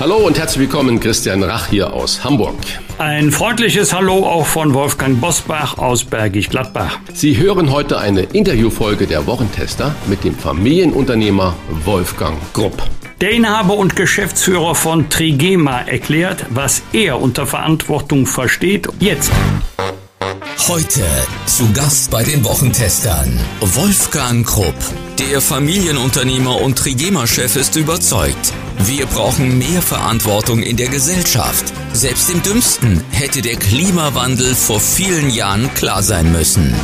Hallo und herzlich willkommen, Christian Rach hier aus Hamburg. Ein freundliches Hallo auch von Wolfgang Bosbach aus Bergisch Gladbach. Sie hören heute eine Interviewfolge der Wochentester mit dem Familienunternehmer Wolfgang Grupp. Der Inhaber und Geschäftsführer von Trigema erklärt, was er unter Verantwortung versteht. Jetzt. Heute zu Gast bei den Wochentestern Wolfgang Krupp. Der Familienunternehmer und Trigema-Chef ist überzeugt, wir brauchen mehr Verantwortung in der Gesellschaft. Selbst dem Dümmsten hätte der Klimawandel vor vielen Jahren klar sein müssen.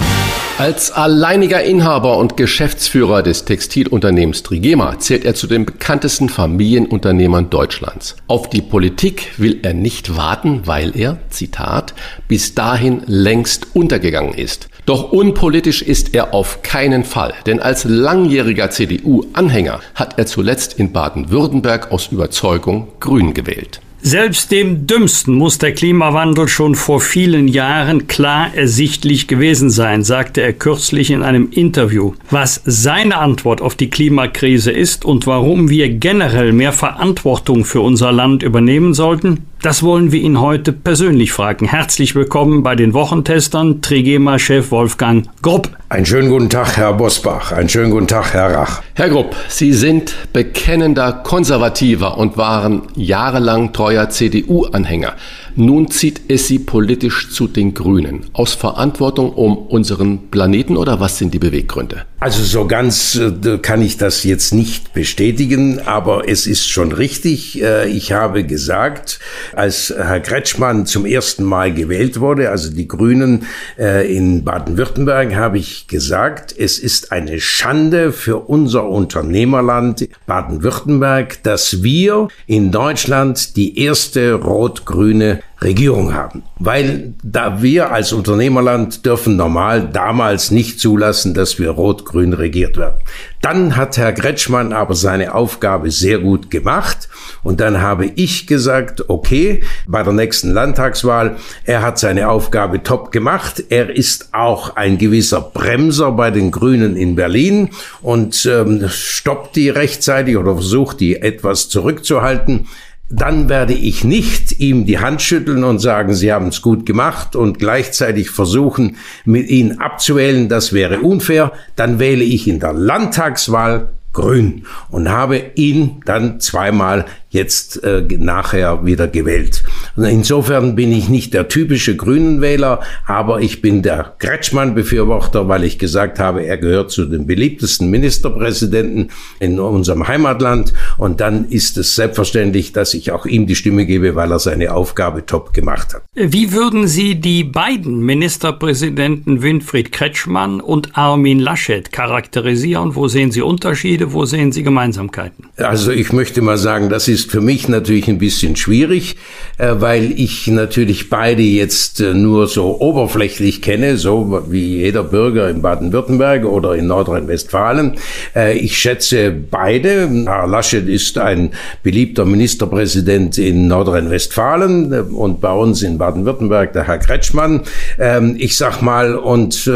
Als alleiniger Inhaber und Geschäftsführer des Textilunternehmens Trigema zählt er zu den bekanntesten Familienunternehmern Deutschlands. Auf die Politik will er nicht warten, weil er, Zitat, bis dahin längst untergegangen ist. Doch unpolitisch ist er auf keinen Fall, denn als langjähriger CDU-Anhänger hat er zuletzt in Baden-Württemberg aus Überzeugung Grün gewählt. Selbst dem Dümmsten muss der Klimawandel schon vor vielen Jahren klar ersichtlich gewesen sein, sagte er kürzlich in einem Interview. Was seine Antwort auf die Klimakrise ist und warum wir generell mehr Verantwortung für unser Land übernehmen sollten, das wollen wir ihn heute persönlich fragen. Herzlich willkommen bei den Wochentestern, Trigema-Chef Wolfgang Grupp. Einen schönen guten Tag, Herr Bosbach. Einen schönen guten Tag, Herr Rach. Herr Grupp, Sie sind bekennender Konservativer und waren jahrelang treuer CDU-Anhänger. Nun zieht es Sie politisch zu den Grünen. Aus Verantwortung um unseren Planeten oder was sind die Beweggründe? Also so ganz äh, kann ich das jetzt nicht bestätigen, aber es ist schon richtig. Äh, ich habe gesagt, als Herr Kretschmann zum ersten Mal gewählt wurde, also die Grünen äh, in Baden-Württemberg, habe ich gesagt, es ist eine Schande für unser Unternehmerland Baden-Württemberg, dass wir in Deutschland die erste rot-grüne Regierung haben. Weil da wir als Unternehmerland dürfen normal damals nicht zulassen, dass wir rot-grün regiert werden. Dann hat Herr Kretschmann aber seine Aufgabe sehr gut gemacht und dann habe ich gesagt, okay, bei der nächsten Landtagswahl, er hat seine Aufgabe top gemacht. Er ist auch ein gewisser Bremser bei den Grünen in Berlin und ähm, stoppt die rechtzeitig oder versucht die etwas zurückzuhalten dann werde ich nicht ihm die Hand schütteln und sagen, Sie haben es gut gemacht und gleichzeitig versuchen, mit Ihnen abzuwählen, das wäre unfair. Dann wähle ich in der Landtagswahl grün und habe ihn dann zweimal jetzt äh, nachher wieder gewählt. Insofern bin ich nicht der typische Grünenwähler, aber ich bin der Kretschmann-Befürworter, weil ich gesagt habe, er gehört zu den beliebtesten Ministerpräsidenten in unserem Heimatland und dann ist es selbstverständlich, dass ich auch ihm die Stimme gebe, weil er seine Aufgabe top gemacht hat. Wie würden Sie die beiden Ministerpräsidenten Winfried Kretschmann und Armin Laschet charakterisieren? Wo sehen Sie Unterschiede? wo sehen Sie Gemeinsamkeiten? Also ich möchte mal sagen, das ist für mich natürlich ein bisschen schwierig, äh, weil ich natürlich beide jetzt äh, nur so oberflächlich kenne, so wie jeder Bürger in Baden-Württemberg oder in Nordrhein-Westfalen. Äh, ich schätze beide. Herr Laschet ist ein beliebter Ministerpräsident in Nordrhein-Westfalen und bei uns in Baden-Württemberg der Herr Kretschmann. Ähm, ich sag mal, und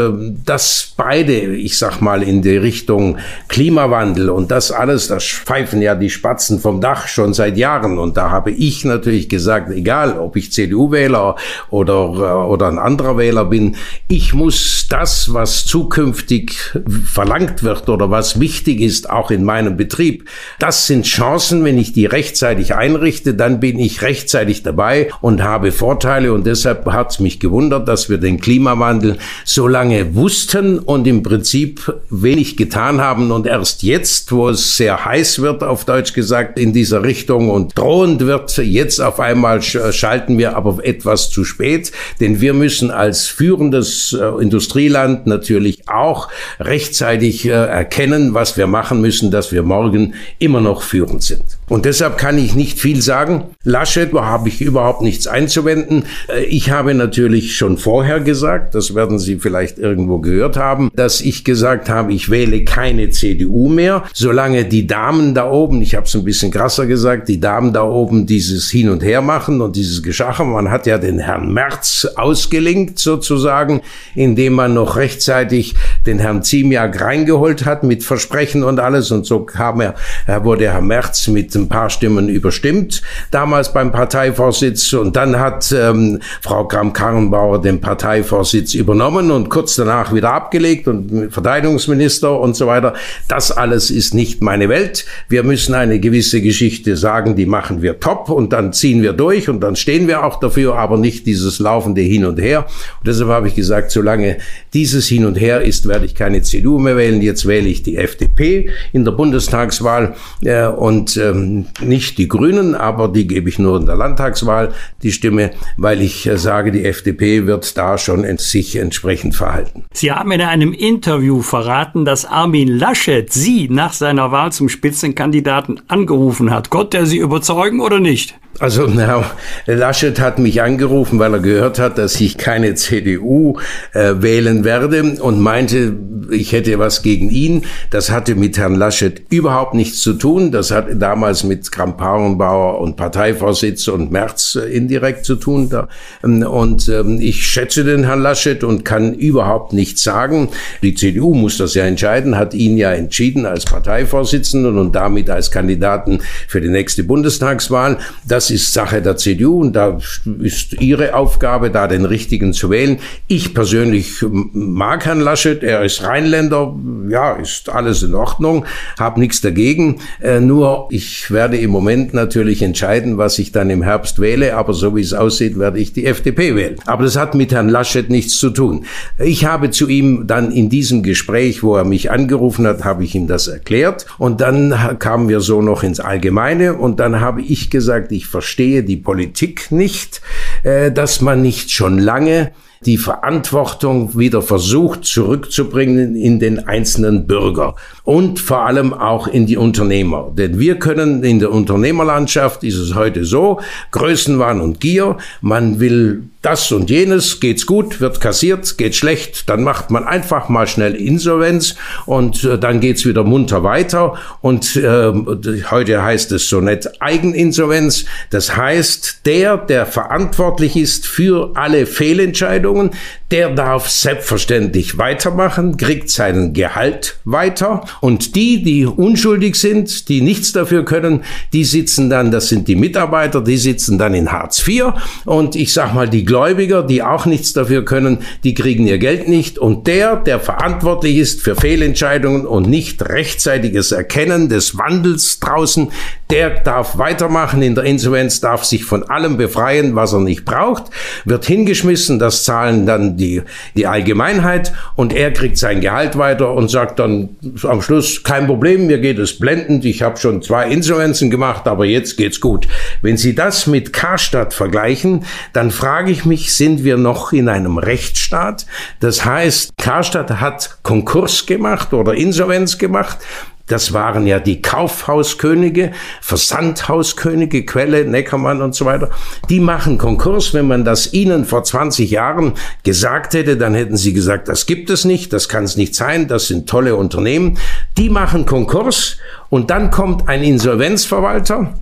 das beide, ich sag mal, in die Richtung Klimawandel und das alles, das pfeifen ja die Spatzen vom Dach schon seit Jahren. Und da habe ich natürlich gesagt, egal ob ich CDU-Wähler oder, oder ein anderer Wähler bin, ich muss das, was zukünftig verlangt wird oder was wichtig ist, auch in meinem Betrieb, das sind Chancen, wenn ich die rechtzeitig einrichte, dann bin ich rechtzeitig dabei und habe Vorteile. Und deshalb hat es mich gewundert, dass wir den Klimawandel so lange wussten und im Prinzip wenig getan haben. Und erst jetzt wo es sehr heiß wird, auf Deutsch gesagt, in dieser Richtung und drohend wird, jetzt auf einmal schalten wir aber etwas zu spät, denn wir müssen als führendes äh, Industrieland Industrieland natürlich auch rechtzeitig äh, erkennen, was wir machen müssen, dass wir morgen immer noch führend sind. Und deshalb kann ich nicht viel sagen. Laschet habe ich überhaupt nichts einzuwenden. Äh, ich habe natürlich schon vorher gesagt, das werden Sie vielleicht irgendwo gehört haben, dass ich gesagt habe, ich wähle keine CDU mehr, solange die Damen da oben, ich habe es ein bisschen krasser gesagt, die Damen da oben dieses Hin und Her machen und dieses Geschacher. Man hat ja den Herrn Merz ausgelinkt sozusagen, indem man noch rechtzeitig den Herrn Ziemiak reingeholt hat mit Versprechen und alles. Und so kam er, wurde Herr Merz mit ein paar Stimmen überstimmt, damals beim Parteivorsitz. Und dann hat ähm, Frau Kram-Karrenbauer den Parteivorsitz übernommen und kurz danach wieder abgelegt und Verteidigungsminister und so weiter. Das alles ist nicht meine Welt. Wir müssen eine gewisse Geschichte sagen, die machen wir top und dann ziehen wir durch und dann stehen wir auch dafür, aber nicht dieses laufende Hin und Her. Und deshalb habe ich gesagt, solange dieses Hin und Her ist, werde ich keine CDU mehr wählen. Jetzt wähle ich die FDP in der Bundestagswahl äh, und ähm, nicht die Grünen, aber die gebe ich nur in der Landtagswahl die Stimme, weil ich äh, sage, die FDP wird da schon sich entsprechend verhalten. Sie haben in einem Interview verraten, dass Armin Laschet Sie nach seiner Wahl zum Spitzenkandidaten angerufen hat. Konnte er Sie überzeugen oder nicht? Also Herr Laschet hat mich angerufen, weil er gehört hat, dass ich keine CDU äh, wählen werde und meinte, ich hätte was gegen ihn. Das hatte mit Herrn Laschet überhaupt nichts zu tun. Das hat damals mit Kramp-Karrenbauer und Parteivorsitz und Merz äh, indirekt zu tun. Da. Ähm, und ähm, ich schätze den Herrn Laschet und kann überhaupt nichts sagen. Die CDU muss das ja entscheiden, hat ihn ja entschieden als Parteivorsitzenden und damit als Kandidaten für die nächste Bundestagswahl. Das das ist Sache der CDU und da ist ihre Aufgabe, da den richtigen zu wählen. Ich persönlich mag Herrn Laschet, er ist Rheinländer, ja, ist alles in Ordnung, habe nichts dagegen. Äh, nur ich werde im Moment natürlich entscheiden, was ich dann im Herbst wähle, aber so wie es aussieht, werde ich die FDP wählen. Aber das hat mit Herrn Laschet nichts zu tun. Ich habe zu ihm dann in diesem Gespräch, wo er mich angerufen hat, habe ich ihm das erklärt und dann kamen wir so noch ins Allgemeine und dann habe ich gesagt, ich verstehe die Politik nicht, äh, dass man nicht schon lange die Verantwortung wieder versucht zurückzubringen in den einzelnen Bürger und vor allem auch in die Unternehmer. Denn wir können in der Unternehmerlandschaft ist es heute so, Größenwahn und Gier, man will das und jenes, geht's gut, wird kassiert, geht schlecht, dann macht man einfach mal schnell Insolvenz und äh, dann geht's wieder munter weiter und äh, heute heißt es so nett Eigeninsolvenz. Das heißt, der, der verantwortlich ist für alle Fehlentscheidungen, der darf selbstverständlich weitermachen, kriegt seinen Gehalt weiter. Und die, die unschuldig sind, die nichts dafür können, die sitzen dann, das sind die Mitarbeiter, die sitzen dann in Hartz IV und ich sag mal, die Gläubiger, die auch nichts dafür können, die kriegen ihr Geld nicht. Und der, der verantwortlich ist für Fehlentscheidungen und nicht rechtzeitiges Erkennen des Wandels draußen, der darf weitermachen in der Insolvenz, darf sich von allem befreien, was er nicht braucht, wird hingeschmissen, das zahlen dann die, die Allgemeinheit und er kriegt sein Gehalt weiter und sagt dann am Schluss, kein Problem, mir geht es blendend, ich habe schon zwei Insolvenzen gemacht, aber jetzt geht's gut. Wenn Sie das mit Karstadt vergleichen, dann frage ich mich, sind wir noch in einem Rechtsstaat? Das heißt, Karstadt hat Konkurs gemacht oder Insolvenz gemacht. Das waren ja die Kaufhauskönige, Versandhauskönige, Quelle, Neckermann und so weiter. Die machen Konkurs. Wenn man das ihnen vor 20 Jahren gesagt hätte, dann hätten sie gesagt, das gibt es nicht, das kann es nicht sein, das sind tolle Unternehmen. Die machen Konkurs und dann kommt ein Insolvenzverwalter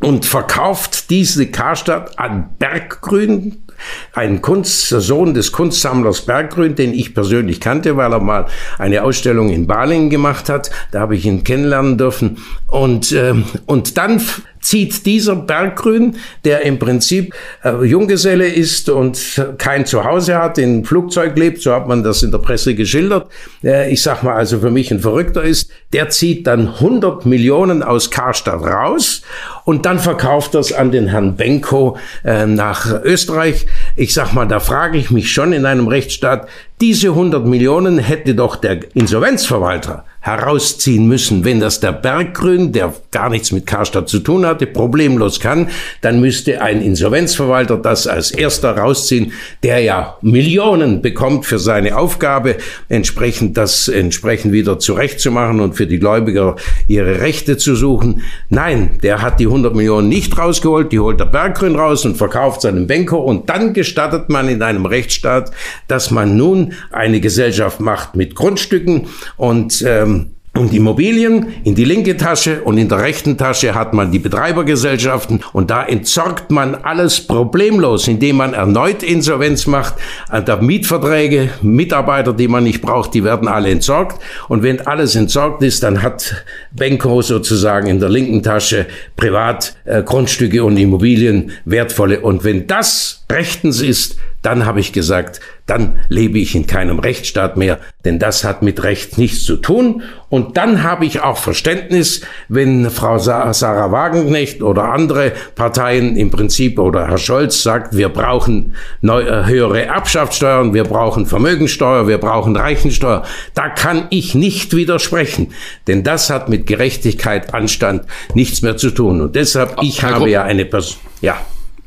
und verkauft diese Karstadt an Berggrün, ein Kunst, Sohn des Kunstsammlers Berggrün, den ich persönlich kannte, weil er mal eine Ausstellung in Balingen gemacht hat. Da habe ich ihn kennenlernen dürfen. Und, äh, und dann zieht dieser Berggrün, der im Prinzip äh, Junggeselle ist und kein Zuhause hat, in Flugzeug lebt, so hat man das in der Presse geschildert, äh, ich sag mal also für mich ein Verrückter ist, der zieht dann 100 Millionen aus Karstadt raus und dann verkauft das an den Herrn Benko äh, nach Österreich. Ich sag mal, da frage ich mich schon in einem Rechtsstaat, Diese 100 Millionen hätte doch der Insolvenzverwalter herausziehen müssen. Wenn das der Berggrün, der gar nichts mit Karstadt zu tun hatte, problemlos kann, dann müsste ein Insolvenzverwalter das als erster rausziehen, der ja Millionen bekommt für seine Aufgabe, entsprechend das entsprechend wieder zurechtzumachen und für die Gläubiger ihre Rechte zu suchen. Nein, der hat die 100 Millionen nicht rausgeholt, die holt der Berggrün raus und verkauft seinem Banker und dann gestattet man in einem Rechtsstaat, dass man nun eine Gesellschaft macht mit Grundstücken und ähm, und Immobilien in die linke Tasche und in der rechten Tasche hat man die Betreibergesellschaften. Und da entsorgt man alles problemlos, indem man erneut Insolvenz macht. Äh, der Mietverträge, Mitarbeiter, die man nicht braucht, die werden alle entsorgt. Und wenn alles entsorgt ist, dann hat Benko sozusagen in der linken Tasche privat äh, und Immobilien wertvolle. Und wenn das rechtens ist, dann habe ich gesagt, dann lebe ich in keinem Rechtsstaat mehr, denn das hat mit Recht nichts zu tun. Und dann habe ich auch Verständnis, wenn Frau Sarah Wagenknecht oder andere Parteien im Prinzip oder Herr Scholz sagt, wir brauchen neu, äh, höhere Erbschaftssteuern, wir brauchen Vermögensteuer, wir brauchen Reichensteuer. Da kann ich nicht widersprechen, denn das hat mit Gerechtigkeit, Anstand nichts mehr zu tun. Und deshalb, ich habe ja eine Person, ja.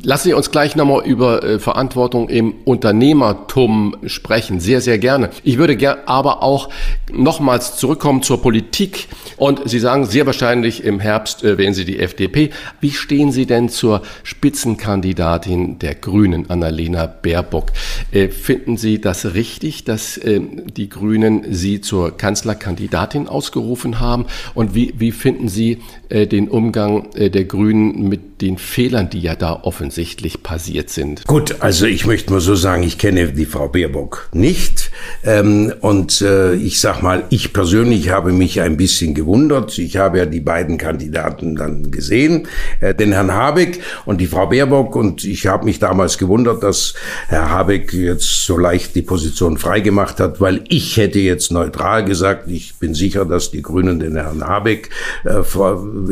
Lassen Sie uns gleich nochmal über äh, Verantwortung im Unternehmertum sprechen. Sehr, sehr gerne. Ich würde ger aber auch nochmals zurückkommen zur Politik. Und Sie sagen sehr wahrscheinlich im Herbst äh, wählen Sie die FDP. Wie stehen Sie denn zur Spitzenkandidatin der Grünen, Annalena Baerbock? Äh, finden Sie das richtig, dass äh, die Grünen Sie zur Kanzlerkandidatin ausgerufen haben? Und wie, wie finden Sie äh, den Umgang äh, der Grünen mit den Fehlern, die ja da offensichtlich passiert sind? Gut, also ich möchte mal so sagen, ich kenne die Frau Baerbock nicht. Ähm, und äh, ich sag mal, ich persönlich habe mich ein bisschen gewundert. Ich habe ja die beiden Kandidaten dann gesehen, äh, den Herrn Habeck und die Frau Baerbock. Und ich habe mich damals gewundert, dass Herr Habeck jetzt so leicht die Position freigemacht hat, weil ich hätte jetzt neutral gesagt, ich bin sicher, dass die Grünen den Herrn Habeck äh,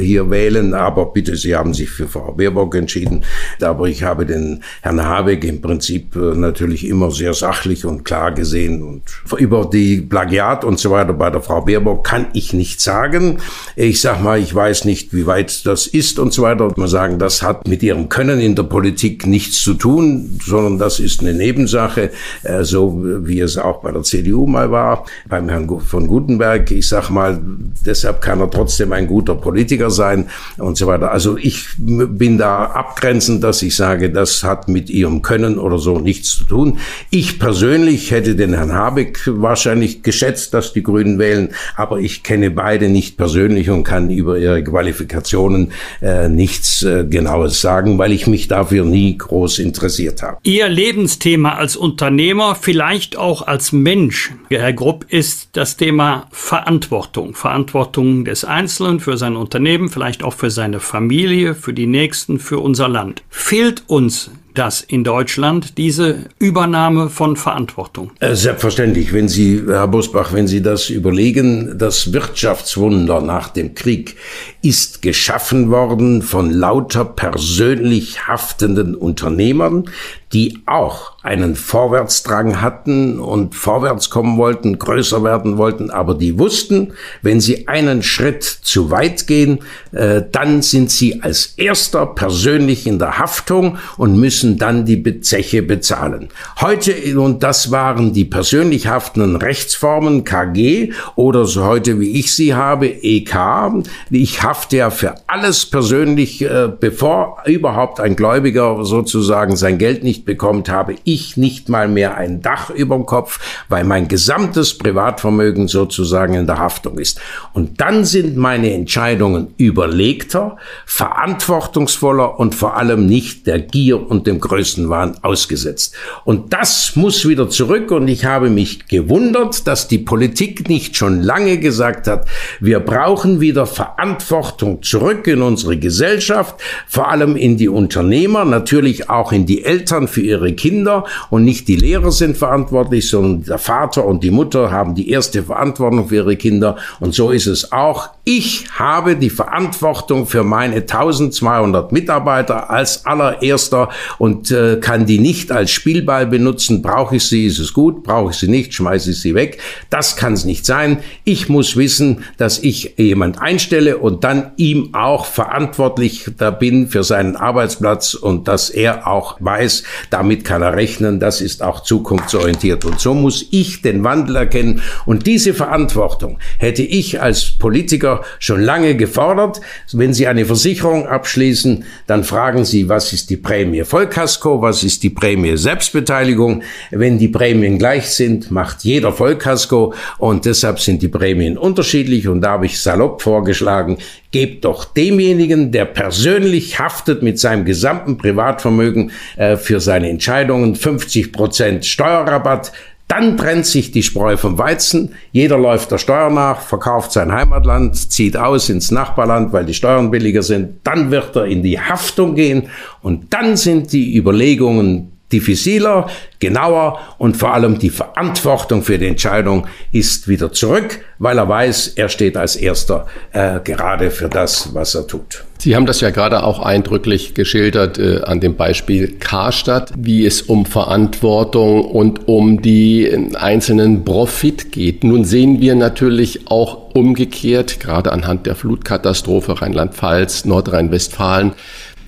hier wählen, aber bitte, Sie haben sich für Frau Baerbock entschieden. Aber ich habe den Herrn Habeck im Prinzip äh, natürlich immer sehr sachlich und klar gesehen. Und über die Plagiat und so weiter bei der Frau Baerbock kann ich nicht sagen. Ich sag mal, ich weiß nicht, wie weit das ist und so weiter. Man sagen, das hat mit ihrem Können in der Politik nichts zu tun, sondern das ist eine Nebensache, äh, so wie es auch bei der CDU mal war, beim Herrn von Gutenberg. Ich sag mal, deshalb kann er trotzdem ein guter Politiker sein und so weiter. Also ich bin da abgrenzend, dass ich sage, das hat mit ihrem Können oder so nichts zu tun. Ich persönlich hätte den Herrn Habeck wahrscheinlich geschätzt, dass die Grünen wählen, aber ich kenne beide nicht persönlich und kann über ihre Qualifikationen äh, nichts äh, Genaues sagen, weil ich mich dafür nie groß interessiert habe. Ihr Lebensthema als Unternehmer, vielleicht auch als Mensch, Herr Grupp, ist das Thema Verantwortung. Verantwortung des Einzelnen für sein Unternehmen, vielleicht auch für seine Familie, für die Nächsten, für unser Land. Fehlt uns das in Deutschland, diese Übernahme von Verantwortung? Äh, selbstverständlich, wenn Sie, Herr Busbach, wenn Sie das überlegen, das Wirtschaftswunder nach dem Krieg ist geschaffen worden von lauter persönlich haftenden Unternehmern, die auch einen Vorwärtsdrang hatten und vorwärts kommen wollten, größer werden wollten, aber die wussten, wenn sie einen Schritt zu weit gehen, äh, dann sind sie als erster persönlich in der Haftung und müssen dann die Zeche bezahlen. Heute, und das waren die persönlich haftenden Rechtsformen KG oder so heute, wie ich sie habe, EK. Ich hafte ja für alles persönlich, äh, bevor überhaupt ein Gläubiger sozusagen sein Geld nicht bekommt, habe ich nicht mal mehr ein Dach über dem Kopf, weil mein gesamtes Privatvermögen sozusagen in der Haftung ist. Und dann sind meine Entscheidungen überlegter, verantwortungsvoller und vor allem nicht der Gier und dem Größenwahn ausgesetzt. Und das muss wieder zurück und ich habe mich gewundert, dass die Politik nicht schon lange gesagt hat, wir brauchen wieder Verantwortung zurück in unsere Gesellschaft, vor allem in die Unternehmer, natürlich auch in die Eltern für ihre Kinder und nicht die Lehrer sind verantwortlich, sondern der Vater und die Mutter haben die erste Verantwortung für ihre Kinder und so ist es auch Ich habe die Verantwortung für meine 1200 Mitarbeiter als allererster und äh, kann die nicht als Spielball benutzen. Brauche ich sie, ist es gut. Brauche ich sie nicht, schmeiße ich sie weg. Das kann es nicht sein. Ich muss wissen, dass ich jemand einstelle und dann ihm auch verantwortlich bin für seinen Arbeitsplatz und dass er auch weiß, damit kann er rechnen. Das ist auch zukunftsorientiert. Und so muss ich den Wandel erkennen. Und diese Verantwortung hätte ich als Politiker schon lange gefordert. Wenn Sie eine Versicherung abschließen, dann fragen Sie, was ist die Prämie Vollkasko, was ist die Prämie Selbstbeteiligung. Wenn die Prämien gleich sind, macht jeder Vollkasko und deshalb sind die Prämien unterschiedlich und da habe ich salopp vorgeschlagen, gebt doch demjenigen, der persönlich haftet mit seinem gesamten Privatvermögen äh, für seine Entscheidungen 50 Prozent Steuerrabatt. Dann trennt sich die Spreu vom Weizen. Jeder läuft der Steuer nach, verkauft sein Heimatland, zieht aus ins Nachbarland, weil die Steuern billiger sind. Dann wird er in die Haftung gehen und dann sind die Überlegungen diffiziler, genauer und vor allem die Verantwortung für die Entscheidung ist wieder zurück, weil er weiß, er steht als Erster äh, gerade für das, was er tut. Sie haben das ja gerade auch eindrücklich geschildert äh, an dem Beispiel Karstadt, wie es um Verantwortung und um die äh, einzelnen Profit geht. Nun sehen wir natürlich auch umgekehrt, gerade anhand der Flutkatastrophe Rheinland-Pfalz, Nordrhein-Westfalen,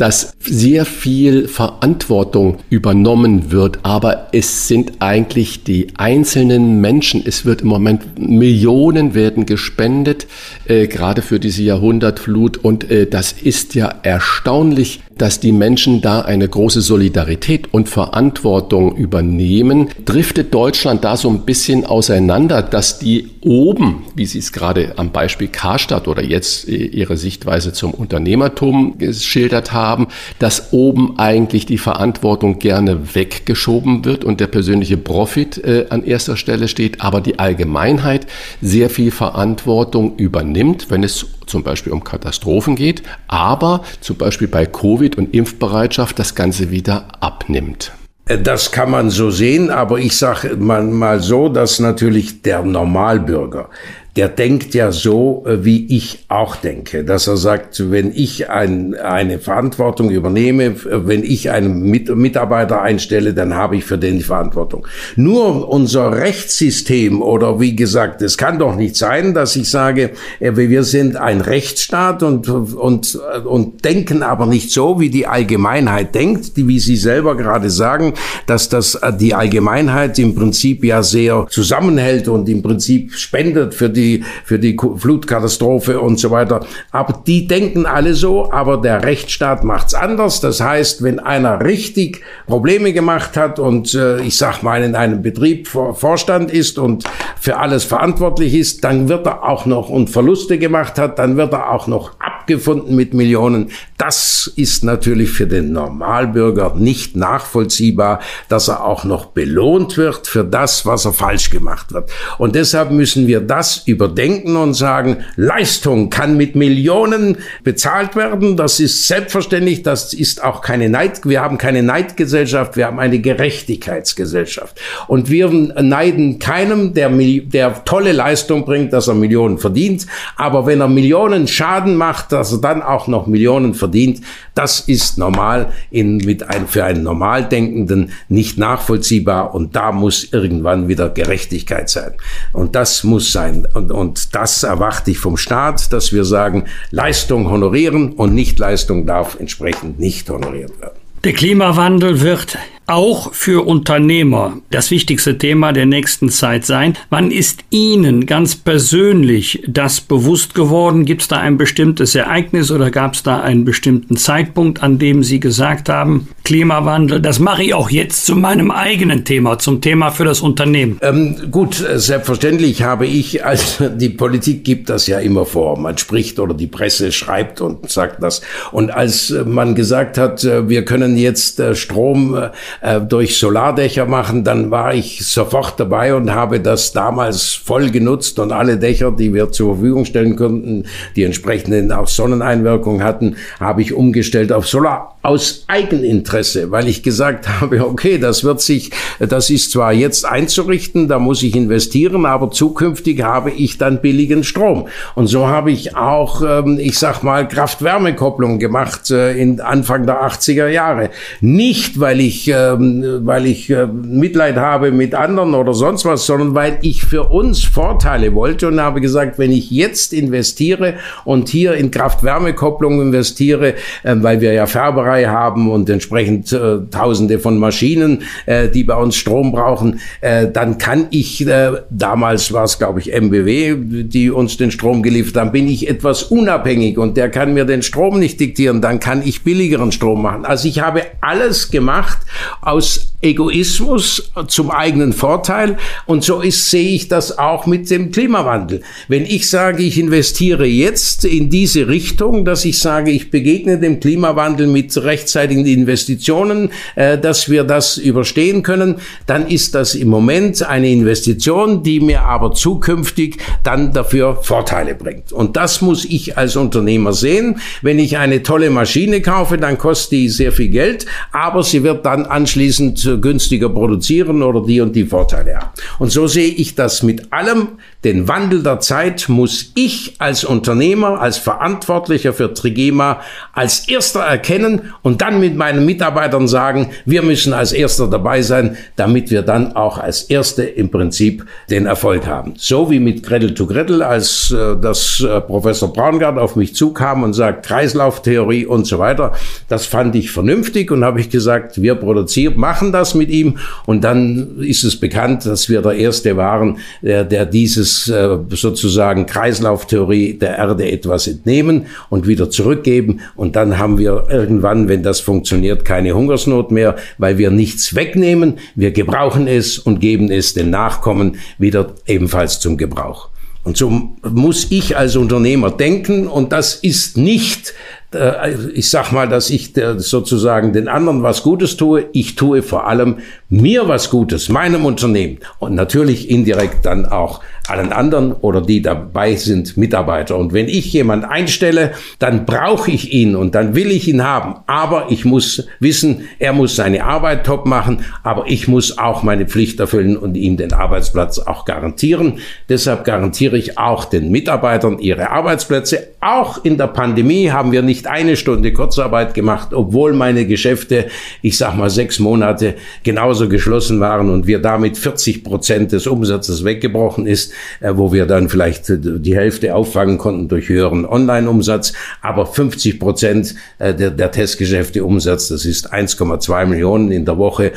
dass sehr viel Verantwortung übernommen wird, aber es sind eigentlich die einzelnen Menschen. Es wird im Moment Millionen werden gespendet, äh, gerade für diese Jahrhundertflut und äh, das ist ja erstaunlich, dass die Menschen da eine große Solidarität und Verantwortung übernehmen. Driftet Deutschland da so ein bisschen auseinander, dass die oben, wie Sie es gerade am Beispiel Karstadt oder jetzt äh, Ihre Sichtweise zum Unternehmertum geschildert haben, dass oben eigentlich die Verantwortung gerne weggeschoben wird und der persönliche Profit äh, an erster Stelle steht, aber die Allgemeinheit sehr viel Verantwortung übernimmt, wenn es zum Beispiel um Katastrophen geht, aber zum Beispiel bei Covid und Impfbereitschaft das Ganze wieder abnimmt. Das kann man so sehen, aber ich sage mal, mal so, dass natürlich der Normalbürger, der denkt ja so, äh, wie ich auch denke, dass er sagt, wenn ich ein, eine Verantwortung übernehme, wenn ich einen Mitarbeiter einstelle, dann habe ich für den die Verantwortung. Nur unser Rechtssystem oder wie gesagt, es kann doch nicht sein, dass ich sage, äh, wir sind ein Rechtsstaat und, und, und denken aber nicht so, wie die Allgemeinheit denkt, die, wie Sie selber gerade sagen, dass das äh, die Allgemeinheit im Prinzip ja sehr zusammenhält und im Prinzip spendet für die die, für die Flutkatastrophe und so weiter. Aber die denken alle so, aber der Rechtsstaat macht's anders. Das heißt, wenn einer richtig Probleme gemacht hat und äh, ich sag mal in einem Betrieb Vorstand ist und für alles verantwortlich ist, dann wird er auch noch und Verluste gemacht hat, dann wird er auch noch abgefunden mit Millionen. Das ist natürlich für den Normalbürger nicht nachvollziehbar, dass er auch noch belohnt wird für das, was er falsch gemacht hat. Und deshalb müssen wir das überdenken und sagen, Leistung kann mit Millionen bezahlt werden. Das ist selbstverständlich. Das ist auch keine Neid. Wir haben keine Neidgesellschaft. Wir haben eine Gerechtigkeitsgesellschaft. Und wir neiden keinem, der, der tolle Leistung bringt, dass er Millionen verdient. Aber wenn er Millionen Schaden macht, dass er dann auch noch Millionen verdient, das ist normal in, mit ein, für einen normal Denkenden nicht nachvollziehbar. Und da muss irgendwann wieder Gerechtigkeit sein. Und das muss sein. Und, und das erwarte ich vom Staat, dass wir sagen, Leistung honorieren und Nichtleistung darf entsprechend nicht honoriert werden. Der Klimawandel wird auch für Unternehmer das wichtigste Thema der nächsten Zeit sein. Wann ist Ihnen ganz persönlich das bewusst geworden? Gibt es da ein bestimmtes Ereignis oder gab es da einen bestimmten Zeitpunkt, an dem Sie gesagt haben, Klimawandel, das mache ich auch jetzt zu meinem eigenen Thema, zum Thema für das Unternehmen? Ähm, gut, selbstverständlich habe ich, also die Politik gibt das ja immer vor. Man spricht oder die Presse schreibt und sagt das. Und als man gesagt hat, äh, wir können jetzt äh, Strom äh, äh, durch Solardächer machen, dann war ich sofort dabei und habe das damals voll genutzt und alle Dächer, die wir zur Verfügung stellen konnten, die entsprechenden auch Sonneneinwirkung hatten, habe ich umgestellt auf Solar aus Eigeninteresse Interesse, weil ich gesagt habe, okay, das wird sich, das ist zwar jetzt einzurichten, da muss ich investieren, aber zukünftig habe ich dann billigen Strom. Und so habe ich auch, ähm, ich sag mal, Kraft-Wärme-Kopplung gemacht äh, in Anfang der 80er Jahre. Nicht, weil ich, ähm, weil ich äh, Mitleid habe mit anderen oder sonst was, sondern weil ich für uns Vorteile wollte und habe gesagt, wenn ich jetzt investiere und hier in Kraft-Wärme-Kopplung investiere, äh, weil wir ja Färberei haben und entsprechend äh, Tausende von Maschinen, äh, die bei uns Strom brauchen, äh, dann kann ich, äh, damals war es glaube ich MBW, die uns den Strom geliefert haben, bin ich etwas unabhängig und der kann mir den Strom nicht diktieren, dann kann ich billigeren Strom machen. Also ich habe alles gemacht aus Egoismus zum eigenen Vorteil und so ist, sehe ich das auch mit dem Klimawandel. Wenn ich sage, ich investiere jetzt in diese Richtung, dass ich sage, ich begegne dem Klimawandel mit rechtzeitigen Investitionen, äh, dass wir das überstehen können, dann ist das im Moment eine Investition, die mir aber zukünftig dann dafür Vorteile bringt. Und das muss ich als Unternehmer sehen. Wenn ich eine tolle Maschine kaufe, dann kostet die sehr viel Geld, aber sie wird dann anschließend günstiger produzieren oder die und die Vorteile haben. Und so sehe ich das mit allem. Den Wandel der Zeit muss ich als Unternehmer, als Verantwortlicher für Trigema als erster erkennen und dann mit meinen Mitarbeitern sagen, wir müssen als erster dabei sein, damit wir dann auch als Erste im Prinzip den Erfolg haben. So wie mit Gretel to Gretel, als äh, das äh, Professor Braungart auf mich zukam und sagt, Kreislauftheorie und so weiter, das fand ich vernünftig und habe ich gesagt, wir produzieren, machen das mit ihm und dann ist es bekannt, dass wir der Erste waren, der, der dieses äh, sozusagen Kreislauftheorie der Erde etwas entnehmen und wieder zurückgeben und dann haben wir irgendwann, wenn das funktioniert, keine Hungersnot mehr, weil wir nichts wegnehmen. Wir gebrauchen es und geben es den Nachkommen wieder ebenfalls zum Gebrauch. Und so muss ich als Unternehmer denken und das ist nicht äh, ich sag mal, dass ich sozusagen den anderen was Gutes tue. Ich tue vor allem mir was Gutes, meinem Unternehmen und natürlich indirekt dann auch allen anderen oder die dabei sind, Mitarbeiter. Und wenn ich jemand einstelle, dann brauche ich ihn und dann will ich ihn haben. Aber ich muss wissen, er muss seine Arbeit top machen, aber ich muss auch meine Pflicht erfüllen und ihm den Arbeitsplatz auch garantieren. Deshalb garantiere ich auch den Mitarbeitern ihre Arbeitsplätze. Auch in der Pandemie haben wir nicht eine Stunde Kurzarbeit gemacht, obwohl meine Geschäfte, ich sag mal, sechs Monate genauso geschlossen waren und wir damit 40 Prozent des Umsatzes weggebrochen ist äh, wo wir dann vielleicht äh, die Hälfte auffangen konnten durch höheren Online-Umsatz. Aber 50 Prozent äh, der, der Testgeschäfte Umsatz, das ist 1,2 Millionen in der Woche,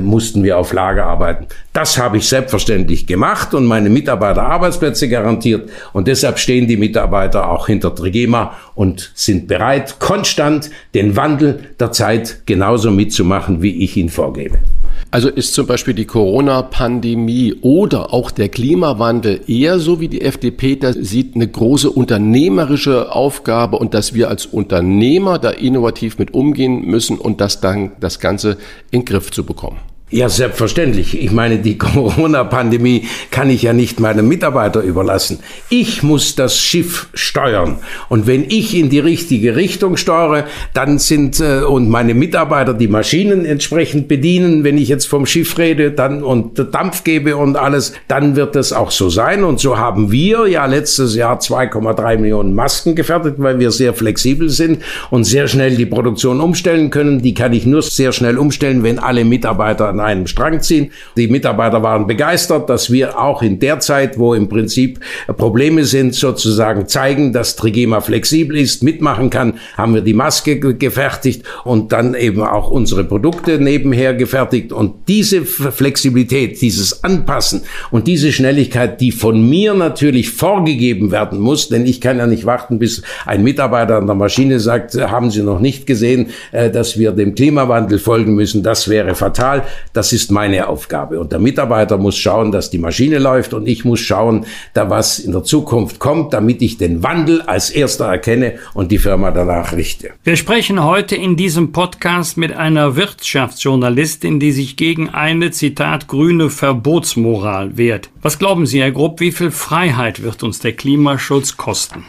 mussten wir auf Lager arbeiten. Das habe ich selbstverständlich gemacht und meine Mitarbeiter Arbeitsplätze garantiert. Und deshalb stehen die Mitarbeiter auch hinter Trigema und sind bereit, konstant den Wandel der Zeit genauso mitzumachen, wie ich ihn vorgebe. Also ist zum Beispiel die Corona-Pandemie oder auch der Klimawandel eher so wie die FDP da sieht eine große unternehmerische Aufgabe und dass wir als Unternehmer da innovativ mit umgehen müssen und das dann das Ganze in den Griff zu bekommen. Ja, selbstverständlich. Ich meine, die Corona-Pandemie kann ich ja nicht meinem Mitarbeiter überlassen. Ich muss das Schiff steuern. Und wenn ich in die richtige Richtung steuere, dann sind äh, und meine Mitarbeiter die Maschinen entsprechend bedienen, wenn ich jetzt vom Schiff rede, dann und Dampf gebe und alles, dann wird das auch so sein. Und so haben wir ja letztes Jahr 2,3 Millionen Masken gefertigt, weil wir sehr flexibel sind und sehr schnell die Produktion umstellen können. Die kann ich nur sehr schnell umstellen, wenn alle Mitarbeiter an einem Strang ziehen. Die Mitarbeiter waren begeistert, dass wir auch in der Zeit, wo im Prinzip Probleme sind, sozusagen zeigen, dass Trigema flexibel ist, mitmachen kann, haben wir die Maske gefertigt und dann eben auch unsere Produkte nebenher gefertigt. Und diese Flexibilität, dieses Anpassen und diese Schnelligkeit, die von mir natürlich vorgegeben werden muss, denn ich kann ja nicht warten, bis ein Mitarbeiter an der Maschine sagt, haben Sie noch nicht gesehen, äh, dass wir dem Klimawandel folgen müssen. Das wäre fatal. Das ist meine Aufgabe. Und der Mitarbeiter muss schauen, dass die Maschine läuft und ich muss schauen, da was in der Zukunft kommt, damit ich den Wandel als erster erkenne und die Firma danach richte. Wir sprechen heute in diesem Podcast mit einer Wirtschaftsjournalistin, die sich gegen eine, Zitat, grüne Verbotsmoral wehrt. Was glauben Sie, Herr Grupp, wie viel Freiheit wird uns der Klimaschutz kosten?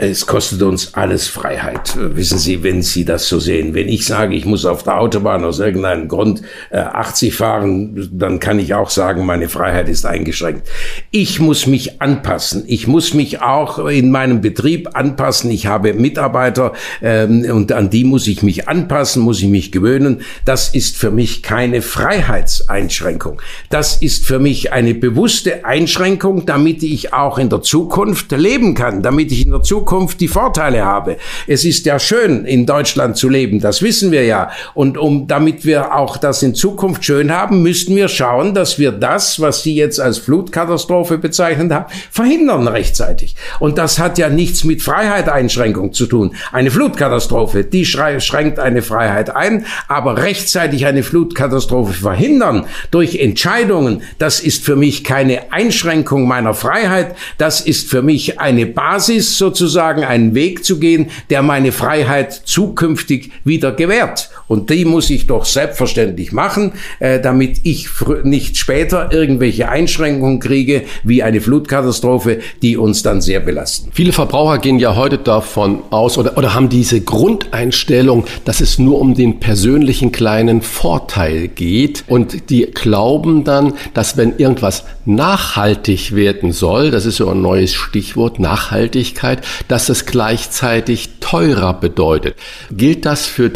Es kostet uns alles Freiheit. Wissen Sie, wenn Sie das so sehen. Wenn ich sage, ich muss auf der Autobahn aus irgendeinem Grund 80 äh, fahren, dann kann ich auch sagen, meine Freiheit ist eingeschränkt. Ich muss mich anpassen. Ich muss mich auch in meinem Betrieb anpassen. Ich habe Mitarbeiter ähm, und an die muss ich mich anpassen, muss ich mich gewöhnen. Das ist für mich keine Freiheitseinschränkung. Das ist für mich eine bewusste Einschränkung, damit ich auch in der Zukunft leben kann, damit ich in der Zukunft die Vorteile habe. Es ist ja schön, in Deutschland zu leben, das wissen wir ja. Und um, damit wir auch das in Zukunft schön haben, müssten wir schauen, dass wir das, was Sie jetzt als Flutkatastrophe bezeichnet haben, verhindern rechtzeitig. Und das hat ja nichts mit Freiheiteinschränkung zu tun. Eine Flutkatastrophe, die schränkt eine Freiheit ein, aber rechtzeitig eine Flutkatastrophe verhindern durch Entscheidungen, das ist für mich keine Einschränkung meiner Freiheit, das ist für mich eine Basis sozusagen, einen Weg zu gehen, der meine Freiheit zukünftig wieder gewährt. Und die muss ich doch selbstverständlich machen, äh, damit ich nicht später irgendwelche Einschränkungen kriege, wie eine Flutkatastrophe, die uns dann sehr belasten. Viele Verbraucher gehen ja heute davon aus oder, oder haben diese Grundeinstellung, dass es nur um den persönlichen kleinen Vorteil geht. Und die glauben dann, dass wenn irgendwas nachhaltig werden soll, das ist so ein neues Stichwort Nachhaltigkeit, dass es gleichzeitig teurer bedeutet. Gilt das für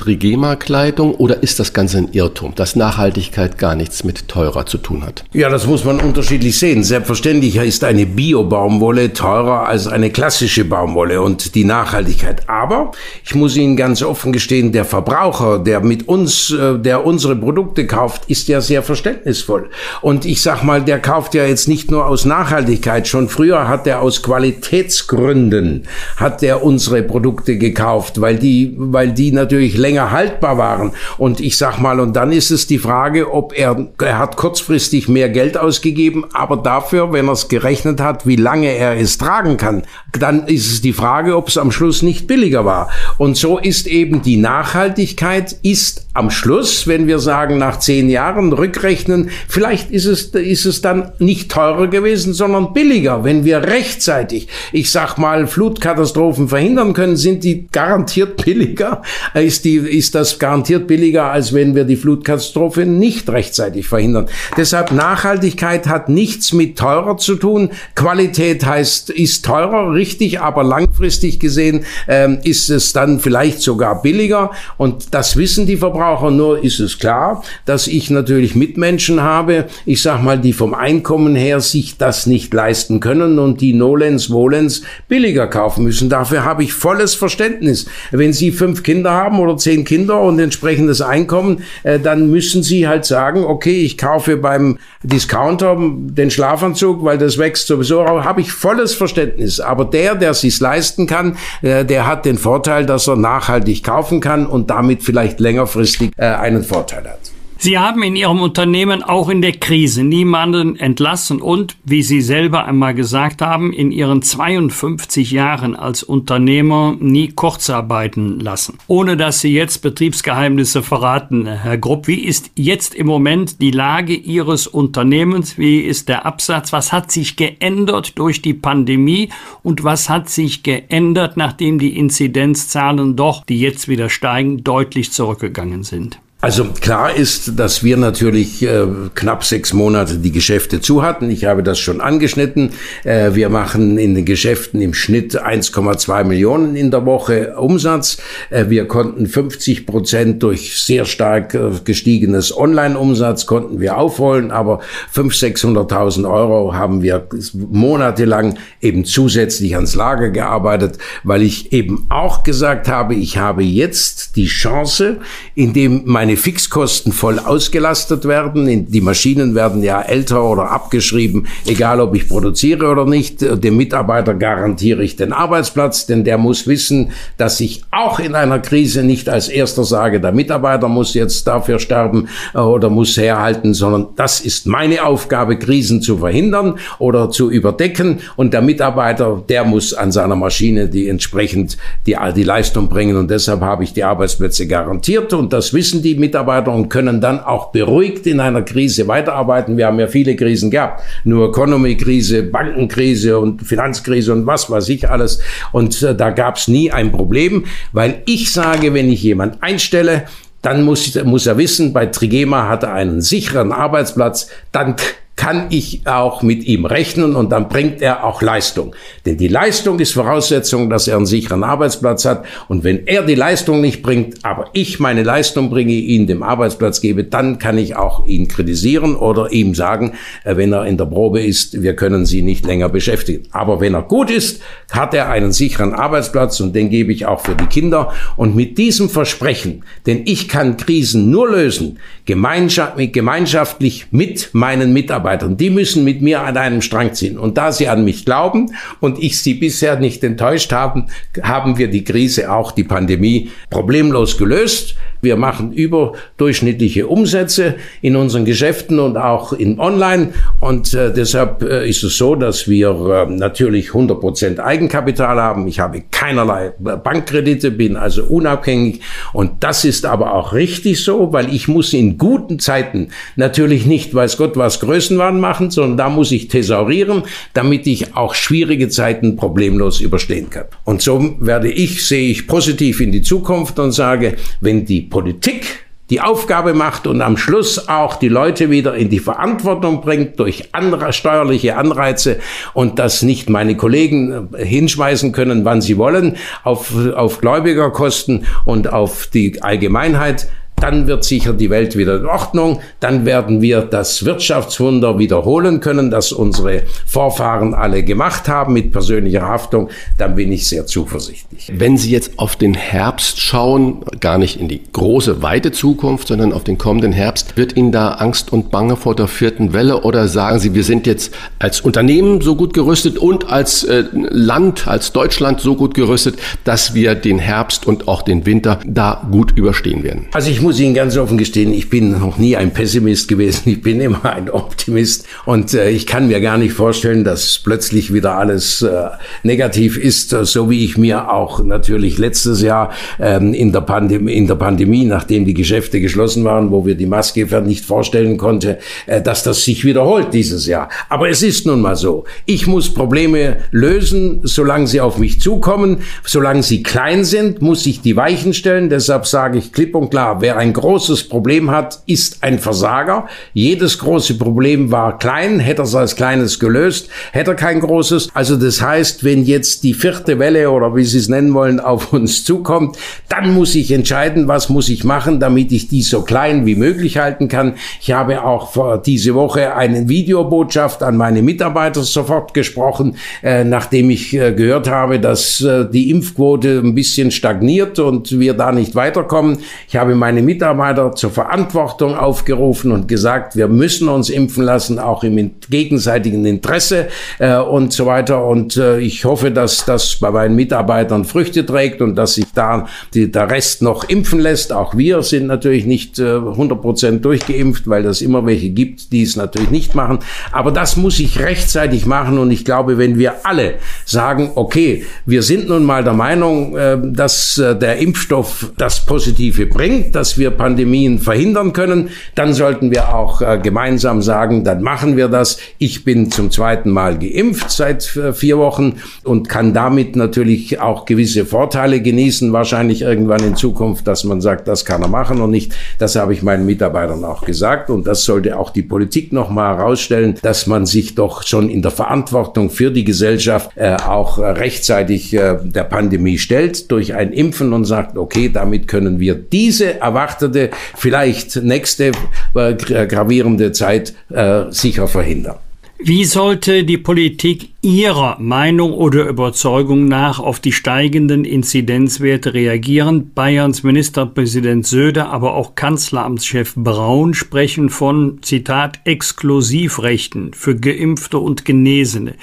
Trigema-Kleidung oder ist das Ganze ein Irrtum, dass Nachhaltigkeit gar nichts mit teurer zu tun hat? Ja, das muss man unterschiedlich sehen. Selbstverständlich ist eine Bio-Baumwolle teurer als eine klassische Baumwolle und die Nachhaltigkeit. Aber ich muss Ihnen ganz offen gestehen, der Verbraucher, der mit uns, äh, der unsere Produkte kauft, ist ja sehr verständnisvoll. Und ich sag mal, der kauft ja jetzt nicht nur aus Nachhaltigkeit. Schon früher hat er aus Qualitätsgründen hat er unsere Produkte gekauft, weil die, weil die natürlich länger haltbar waren. Und ich sag mal, und dann ist es die Frage, ob er, er hat kurzfristig mehr Geld ausgegeben, aber dafür, wenn er es gerechnet hat, wie lange er es tragen kann, dann ist es die Frage, ob es am Schluss nicht billiger war. Und so ist eben die Nachhaltigkeit ist am Schluss, wenn wir sagen, nach zehn Jahren rückrechnen, vielleicht ist es, ist es dann nicht teurer gewesen, sondern billiger. Wenn wir rechtzeitig, ich sag mal, Flutkatastrophen verhindern können, sind die garantiert billiger. Ist die, ist das garantiert billiger, als wenn wir die Flutkatastrophe nicht rechtzeitig verhindern. Deshalb Nachhaltigkeit hat nichts mit teurer zu tun. Qualität heißt, ist teurer, richtig, aber langfristig gesehen ähm, ist es dann vielleicht sogar billiger. Und das wissen die Verbraucher nur ist es klar, dass ich natürlich Mitmenschen habe, ich sag mal, die vom Einkommen her sich das nicht leisten können und die Nolens Volens billiger kaufen müssen. Dafür habe ich volles Verständnis. Wenn Sie fünf Kinder haben oder zehn Kinder und entsprechendes Einkommen, äh, dann müssen Sie halt sagen, okay, ich kaufe beim Discounter den Schlafanzug, weil das wächst sowieso, habe ich volles Verständnis. Aber der, der sich's leisten kann, äh, der hat den Vorteil, dass er nachhaltig kaufen kann und damit vielleicht längerfristig äh, einen Vorteil hat. Sie haben in Ihrem Unternehmen auch in der Krise niemanden entlassen und, wie Sie selber einmal gesagt haben, in Ihren 52 Jahren als Unternehmer nie kurzarbeiten lassen. Ohne dass Sie jetzt Betriebsgeheimnisse verraten, Herr Grupp, wie ist jetzt im Moment die Lage Ihres Unternehmens? Wie ist der Absatz? Was hat sich geändert durch die Pandemie und was hat sich geändert, nachdem die Inzidenzzahlen doch, die jetzt wieder steigen, deutlich zurückgegangen sind? Also klar ist, dass wir natürlich äh, knapp sechs Monate die Geschäfte zu hatten. Ich habe das schon angeschnitten. Äh, wir machen in den Geschäften im Schnitt 1,2 Millionen in der Woche Umsatz. Äh, wir konnten 50 Prozent durch sehr stark äh, gestiegenes Online-Umsatz konnten wir aufholen, aber 500.000, 600.000 Euro haben wir monatelang eben zusätzlich ans Lager gearbeitet, weil ich eben auch gesagt habe, ich habe jetzt die Chance, indem meine meine Fixkosten voll ausgelastet werden. Die Maschinen werden ja älter oder abgeschrieben, egal ob ich produziere oder nicht. Dem Mitarbeiter garantiere ich den Arbeitsplatz, denn der muss wissen, dass ich auch in einer Krise nicht als erster sage, der Mitarbeiter muss jetzt dafür sterben äh, oder muss herhalten, sondern das ist meine Aufgabe, Krisen zu verhindern oder zu überdecken. Und der Mitarbeiter, der muss an seiner Maschine die entsprechend die, die Leistung bringen. Und deshalb habe ich die Arbeitsplätze garantiert. Und das wissen die Mitarbeiter und können dann auch beruhigt in einer Krise weiterarbeiten. Wir haben ja viele Krisen gehabt. Nur Economy-Krise, Bankenkrise und Finanzkrise und was weiß ich alles. Und äh, da gab es nie ein Problem, weil ich sage, wenn ich jemand einstelle, dann muss, muss er wissen, bei Trigema hat er einen sicheren Arbeitsplatz, dann kann ich auch mit ihm rechnen und dann bringt er auch Leistung. Denn die Leistung ist Voraussetzung, dass er einen sicheren Arbeitsplatz hat. Und wenn er die Leistung nicht bringt, aber ich meine Leistung bringe, ihn dem Arbeitsplatz gebe, dann kann ich auch ihn kritisieren oder ihm sagen, äh, wenn er in der Probe ist, wir können sie nicht länger beschäftigen. Aber wenn er gut ist, hat er einen sicheren Arbeitsplatz und den gebe ich auch für die Kinder. Und mit diesem Versprechen, denn ich kann Krisen nur lösen, gemeinschaftlich mit meinen Mitarbeitern, Mitarbeitern, die müssen mit mir an einem Strang ziehen. Und da sie an mich glauben und ich sie bisher nicht enttäuscht haben, haben wir die Krise, auch die Pandemie, problemlos gelöst. Wir machen überdurchschnittliche Umsätze in unseren Geschäften und auch in Online. Und äh, deshalb äh, ist es so, dass wir äh, natürlich 100 Prozent Eigenkapital haben. Ich habe keinerlei Bankkredite, bin also unabhängig. Und das ist aber auch richtig so, weil ich muss in guten Zeiten natürlich nicht, weiß Gott, was Größenwahn machen, sondern da muss ich thesaurieren, damit ich auch schwierige Zeiten problemlos überstehen kann. Und so werde ich, sehe ich positiv in die Zukunft und sage, wenn die Politik die Aufgabe macht und am Schluss auch die Leute wieder in die Verantwortung bringt durch andere steuerliche Anreize und das nicht meine Kollegen äh, hinschmeißen können, wann sie wollen, auf, auf Gläubigerkosten und auf die Allgemeinheit, dann wird sicher die Welt wieder in Ordnung, dann werden wir das Wirtschaftswunder wiederholen können, das unsere Vorfahren alle gemacht haben mit persönlicher Haftung, dann bin ich sehr zuversichtlich. Wenn Sie jetzt auf den Herbst schauen, gar nicht in die große, weite Zukunft, sondern auf den kommenden Herbst, wird Ihnen da Angst und Bange vor der vierten Welle oder sagen Sie, wir sind jetzt als Unternehmen so gut gerüstet und als äh, Land, als Deutschland so gut gerüstet, dass wir den Herbst und auch den Winter da gut überstehen werden? Also ich muss muss Ihnen ganz offen gestehen, ich bin noch nie ein Pessimist gewesen. Ich bin immer ein Optimist. Und äh, ich kann mir gar nicht vorstellen, dass plötzlich wieder alles äh, negativ ist, so wie ich mir auch natürlich letztes Jahr ähm, in, der in der Pandemie, nachdem die Geschäfte geschlossen waren, wo wir die Maske nicht vorstellen konnte, äh, dass das sich wiederholt dieses Jahr. Aber es ist nun mal so. Ich muss Probleme lösen, solange sie auf mich zukommen. Solange sie klein sind, muss ich die Weichen stellen. Deshalb sage ich klipp und klar, wer ein großes Problem hat, ist ein Versager. Jedes große Problem war klein, hätte er als kleines gelöst, hätte er kein großes. Also das heißt, wenn jetzt die vierte Welle oder wie Sie es nennen wollen, auf uns zukommt, dann muss ich entscheiden, was muss ich machen, damit ich die so klein wie möglich halten kann. Ich habe auch diese Woche eine Videobotschaft an meine Mitarbeiter sofort gesprochen, äh, nachdem ich äh, gehört habe, dass äh, die Impfquote ein bisschen stagniert und wir da nicht weiterkommen. Ich habe meine Mitarbeiter zur Verantwortung aufgerufen und gesagt, wir müssen uns impfen lassen, auch im gegenseitigen Interesse äh, und so weiter. Und äh, ich hoffe, dass das bei meinen Mitarbeitern Früchte trägt und dass sich da die, der Rest noch impfen lässt. Auch wir sind natürlich nicht äh, 100 Prozent durchgeimpft, weil das immer welche gibt, die es natürlich nicht machen. Aber das muss ich rechtzeitig machen. Und ich glaube, wenn wir alle sagen, okay, wir sind nun mal der Meinung, äh, dass äh, der Impfstoff das Positive bringt, dass wir wir Pandemien verhindern können, dann sollten wir auch äh, gemeinsam sagen, dann machen wir das. Ich bin zum zweiten Mal geimpft seit äh, vier Wochen und kann damit natürlich auch gewisse Vorteile genießen, wahrscheinlich irgendwann in Zukunft, dass man sagt, das kann er machen und nicht. Das habe ich meinen Mitarbeitern auch gesagt und das sollte auch die Politik nochmal herausstellen, dass man sich doch schon in der Verantwortung für die Gesellschaft äh, auch rechtzeitig äh, der Pandemie stellt durch ein Impfen und sagt, okay, damit können wir diese erwarten erwartete, vielleicht nächste äh, gravierende Zeit äh, sicher verhindern. Wie sollte die Politik Ihrer Meinung oder Überzeugung nach auf die steigenden Inzidenzwerte reagieren? Bayerns Ministerpräsident Söder, aber auch Kanzleramtschef Braun sprechen von, Zitat, Exklusivrechten für Geimpfte und Genesene.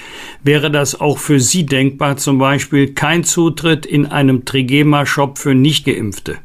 Wäre das auch für Sie denkbar, zum Beispiel kein Zutritt in einem Trigema-Shop für Nichtgeimpfte?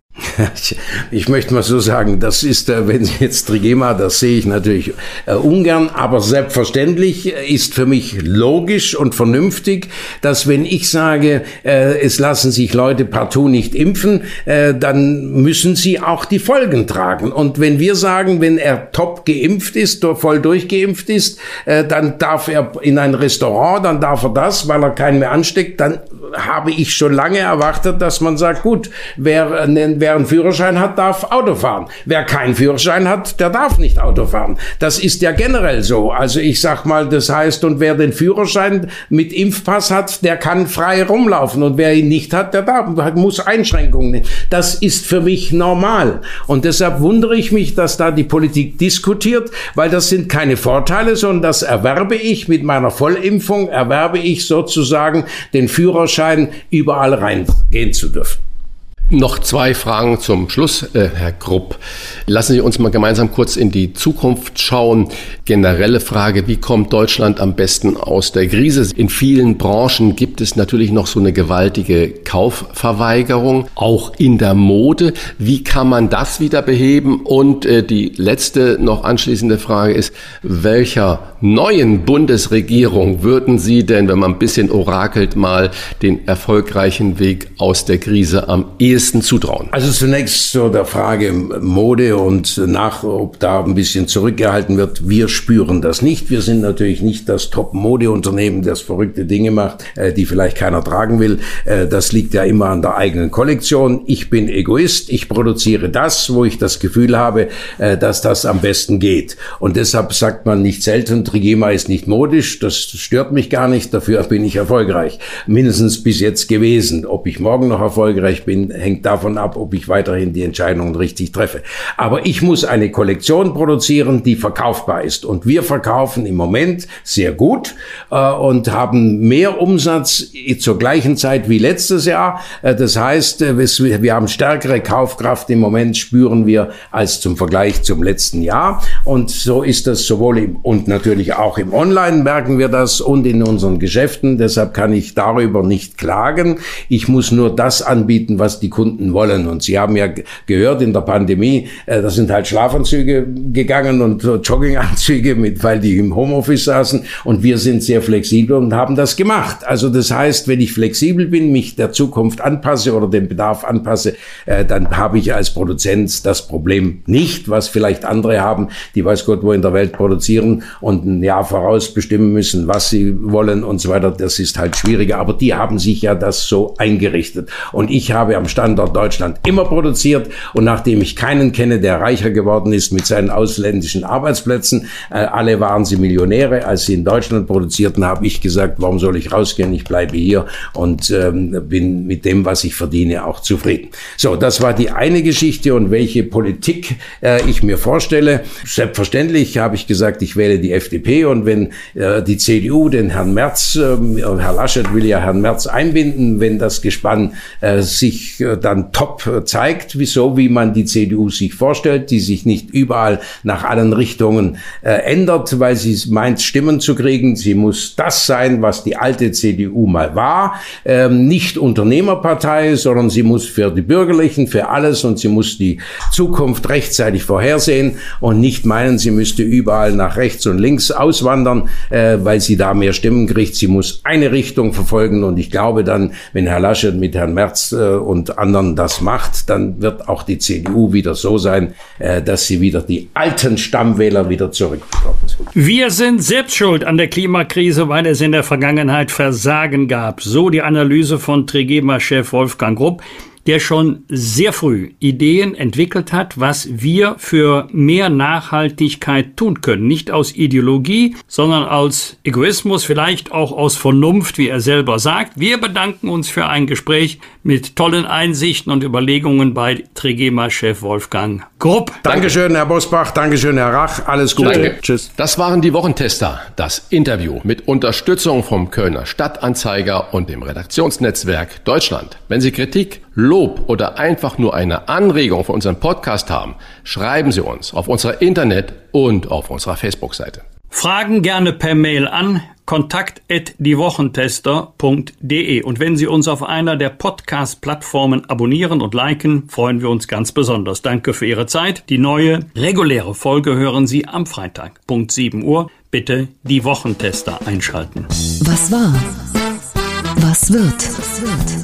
Ich möchte mal so sagen, das ist, äh, wenn Sie jetzt Trigema, das sehe ich natürlich äh, ungern, aber selbstverständlich ist für mich logisch und vernünftig, dass wenn ich sage, äh, es lassen sich Leute partout nicht impfen, äh, dann müssen sie auch die Folgen tragen. Und wenn wir sagen, wenn er top geimpft ist, voll durchgeimpft ist, äh, dann darf er in ein Restaurant, dann darf er das, weil er keinen mehr ansteckt, dann habe ich schon lange erwartet, dass man sagt, gut, wer, äh, wer einen Führerschein hat, darf Auto fahren. Wer keinen Führerschein hat, der darf nicht Auto fahren. Das ist ja generell so. Also ich sag mal, das heißt, und wer den Führerschein mit Impfpass hat, der kann frei rumlaufen. Und wer ihn nicht hat, der darf, muss Einschränkungen nehmen. Das ist für mich normal. Und deshalb wundere ich mich, dass da die Politik diskutiert, weil das sind keine Vorteile, sondern das erwerbe ich mit meiner Vollimpfung, erwerbe ich sozusagen den Führerschein, überall reingehen zu dürfen. Noch zwei Fragen zum Schluss, äh, Herr Grupp. Lassen Sie uns mal gemeinsam kurz in die Zukunft schauen. Generelle Frage, wie kommt Deutschland am besten aus der Krise? In vielen Branchen gibt es natürlich noch so eine gewaltige Kaufverweigerung, auch in der Mode. Wie kann man das wieder beheben? Und äh, die letzte noch anschließende Frage ist, welcher neuen Bundesregierung würden Sie denn, wenn man ein bisschen orakelt, mal den erfolgreichen Weg aus der Krise am ehesten ehesten zutrauen? Also zunächst zu der Frage Mode und nach, ob da ein bisschen zurückgehalten wird. Wir spüren das nicht. Wir sind natürlich nicht das Top-Modeunternehmen, das verrückte Dinge macht, äh, die vielleicht keiner tragen will. Äh, das liegt ja immer an der eigenen Kollektion. Ich bin Egoist. Ich produziere das, wo ich das Gefühl habe, äh, dass das am besten geht. Und deshalb sagt man nicht selten, Trigema ist nicht modisch. Das stört mich gar nicht. Dafür bin ich erfolgreich. Mindestens bis jetzt gewesen. Ob ich morgen noch erfolgreich bin, hängt davon ab, ob ich weiterhin die Entscheidungen richtig treffe. Aber ich muss eine Kollektion produzieren, die verkaufbar ist. Und wir verkaufen im Moment sehr gut äh, und haben mehr Umsatz zur gleichen Zeit wie letztes Jahr. Äh, das heißt, äh, wir haben stärkere Kaufkraft im Moment, spüren wir, als zum Vergleich zum letzten Jahr. Und so ist das sowohl im, und natürlich auch im Online merken wir das und in unseren Geschäften. Deshalb kann ich darüber nicht klagen. Ich muss nur das anbieten, was die Kunden wollen. Und Sie haben ja gehört in der Pandemie, äh, da sind halt Schlafanzüge gegangen und Jogginganzüge mit, weil die im Homeoffice saßen. Und wir sind sehr flexibel und haben das gemacht. Also das heißt, wenn ich flexibel bin, mich der Zukunft anpasse oder dem Bedarf anpasse, äh, dann habe ich als Produzent das Problem nicht, was vielleicht andere haben, die weiß Gott wo in der Welt produzieren und ein Jahr voraus bestimmen müssen, was sie wollen und so weiter. Das ist halt schwieriger. Aber die haben sich ja das so eingerichtet. Und ich habe am Standort Deutschland immer produziert. Und nachdem ich keinen kenne, der reicher geworden ist mit seinen ausländischen Arbeitsplätzen, äh, alle waren sie Millionäre, als sie in Deutschland produzierten, habe ich gesagt, warum soll ich rausgehen? Ich bleibe hier und ähm, bin mit dem, was ich verdiene, auch zufrieden. So, das war die eine Geschichte und welche Politik äh, ich mir vorstelle. Selbstverständlich habe ich gesagt, ich wähle die FDP und wenn äh, die CDU den Herrn Merz, äh, Herr Laschet will ja Herrn Merz einbinden, wenn das Gespann äh, sich äh, dann top äh, zeigt, wieso, wie man die CDU sich vorstellt, die sich nicht überall nach allen Richtungen äh, ändert, weil sie meint, Stimmen zu kriegen. Sie muss das sein, was die alte CDU mal war. Ähm, nicht Unternehmerpartei, sondern sie muss für die Bürgerlichen, für alles und sie muss die Zukunft rechtzeitig vorhersehen und nicht meinen, sie müsste überall nach rechts und links auswandern, äh, weil sie da mehr Stimmen kriegt. Sie muss eine Richtung verfolgen und ich glaube dann, wenn Herr Laschet mit Herrn Merz äh, und anderen das macht, dann wird auch die CDU wieder so sein, äh, dass sie wieder die alten Stammwähler wieder zurückbekommt. Wir sind selbst schuld an der Klimakrise, weil es in der Vergangenheit Versagen gab. So die Analyse von Trigema-Chef Wolfgang Grupp der schon sehr früh Ideen entwickelt hat, was wir für mehr Nachhaltigkeit tun können. Nicht aus Ideologie, sondern aus Egoismus, vielleicht auch aus Vernunft, wie er selber sagt. Wir bedanken uns für ein Gespräch mit tollen Einsichten und Überlegungen bei Trigema-Chef Wolfgang Grupp. Dankeschön, Herr Bosbach. Dankeschön, Herr Rach. Alles Gute. Danke. Tschüss. Das waren die Wochentester. Das Interview mit Unterstützung vom Kölner Stadtanzeiger und dem Redaktionsnetzwerk Deutschland. Wenn Sie Kritik Lob oder einfach nur eine Anregung für unseren Podcast haben, schreiben Sie uns auf unserer Internet- und auf unserer Facebook-Seite. Fragen gerne per Mail an kontakt@diewochentester.de und wenn Sie uns auf einer der Podcast-Plattformen abonnieren und liken, freuen wir uns ganz besonders. Danke für Ihre Zeit. Die neue reguläre Folge hören Sie am Freitag, Punkt 7 Uhr. Bitte die Wochentester einschalten. Was war? Was wird?